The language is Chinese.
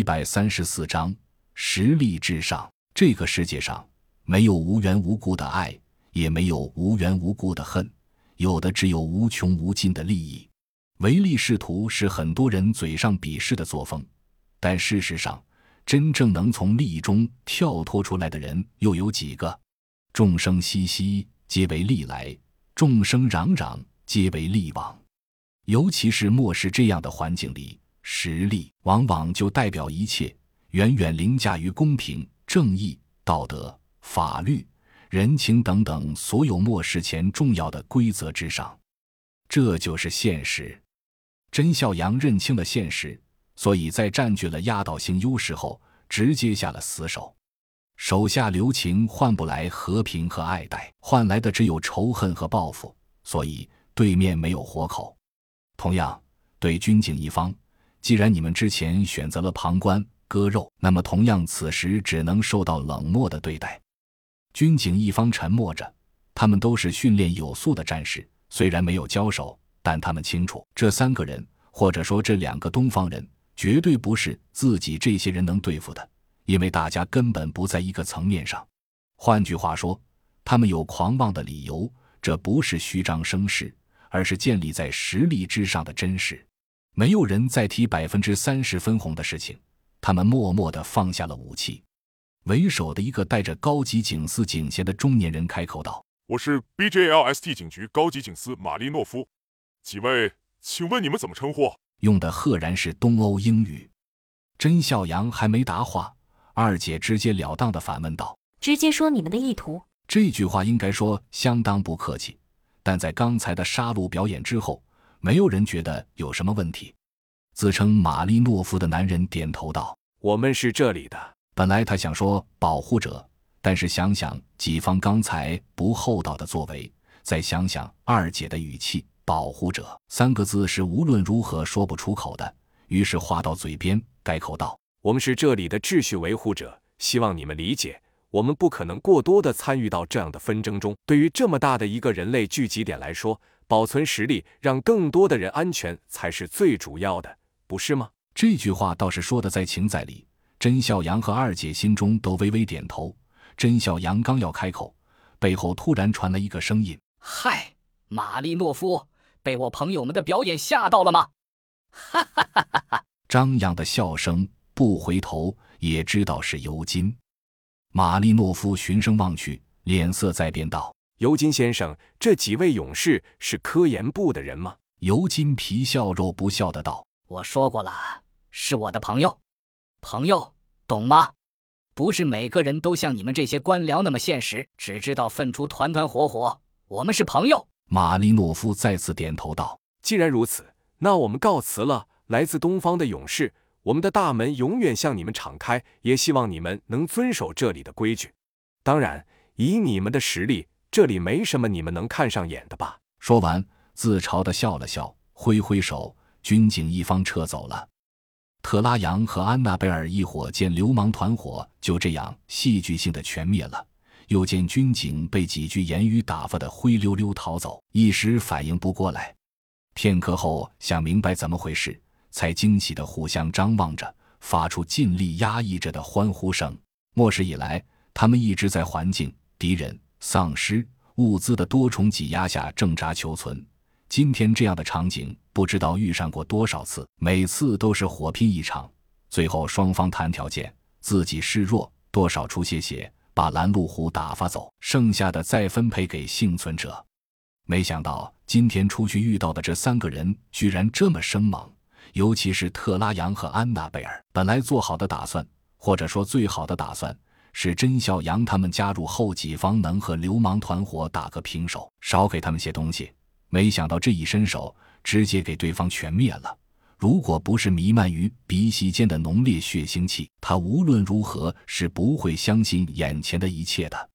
一百三十四章，实力至上。这个世界上没有无缘无故的爱，也没有无缘无故的恨，有的只有无穷无尽的利益。唯利是图是很多人嘴上鄙视的作风，但事实上，真正能从利益中跳脱出来的人又有几个？众生熙熙，皆为利来；众生攘攘，皆为利往。尤其是末世这样的环境里。实力往往就代表一切，远远凌驾于公平、正义、道德、法律、人情等等所有末世前重要的规则之上。这就是现实。甄孝阳认清了现实，所以在占据了压倒性优势后，直接下了死手。手下留情换不来和平和爱戴，换来的只有仇恨和报复。所以对面没有活口。同样，对军警一方。既然你们之前选择了旁观割肉，那么同样此时只能受到冷漠的对待。军警一方沉默着，他们都是训练有素的战士，虽然没有交手，但他们清楚这三个人，或者说这两个东方人，绝对不是自己这些人能对付的，因为大家根本不在一个层面上。换句话说，他们有狂妄的理由，这不是虚张声势，而是建立在实力之上的真实。没有人再提百分之三十分红的事情，他们默默地放下了武器。为首的一个戴着高级警司警衔的中年人开口道：“我是 BJLST 警局高级警司马利诺夫。几位，请问你们怎么称呼？”用的赫然是东欧英语。甄笑阳还没答话，二姐直截了当地反问道：“直接说你们的意图。”这句话应该说相当不客气，但在刚才的杀戮表演之后。没有人觉得有什么问题。自称玛丽诺夫的男人点头道：“我们是这里的。”本来他想说保护者，但是想想己方刚才不厚道的作为，再想想二姐的语气，“保护者”三个字是无论如何说不出口的。于是话到嘴边，改口道：“我们是这里的秩序维护者，希望你们理解，我们不可能过多的参与到这样的纷争中。对于这么大的一个人类聚集点来说。”保存实力，让更多的人安全才是最主要的，不是吗？这句话倒是说的在情在理。甄孝阳和二姐心中都微微点头。甄孝阳刚要开口，背后突然传来一个声音：“嗨，玛丽诺夫，被我朋友们的表演吓到了吗？”哈哈哈哈哈！张扬的笑声，不回头也知道是尤金。玛丽诺夫循声望去，脸色在变，道。尤金先生，这几位勇士是科研部的人吗？尤金皮笑肉不笑的道：“我说过了，是我的朋友，朋友，懂吗？不是每个人都像你们这些官僚那么现实，只知道分出团团火火。我们是朋友。”马利诺夫再次点头道：“既然如此，那我们告辞了。来自东方的勇士，我们的大门永远向你们敞开，也希望你们能遵守这里的规矩。当然，以你们的实力。”这里没什么你们能看上眼的吧？说完，自嘲的笑了笑，挥挥手，军警一方撤走了。特拉扬和安娜贝尔一伙见流氓团伙就这样戏剧性的全灭了，又见军警被几句言语打发的灰溜溜逃走，一时反应不过来。片刻后想明白怎么回事，才惊喜的互相张望着，发出尽力压抑着的欢呼声。末世以来，他们一直在环境敌人。丧尸物资的多重挤压下挣扎求存，今天这样的场景不知道遇上过多少次，每次都是火拼一场，最后双方谈条件，自己示弱，多少出些血，把拦路虎打发走，剩下的再分配给幸存者。没想到今天出去遇到的这三个人居然这么生猛，尤其是特拉扬和安娜贝尔，本来做好的打算，或者说最好的打算。是甄小阳他们加入后，己方能和流氓团伙打个平手，少给他们些东西。没想到这一伸手，直接给对方全灭了。如果不是弥漫于鼻息间的浓烈血腥气，他无论如何是不会相信眼前的一切的。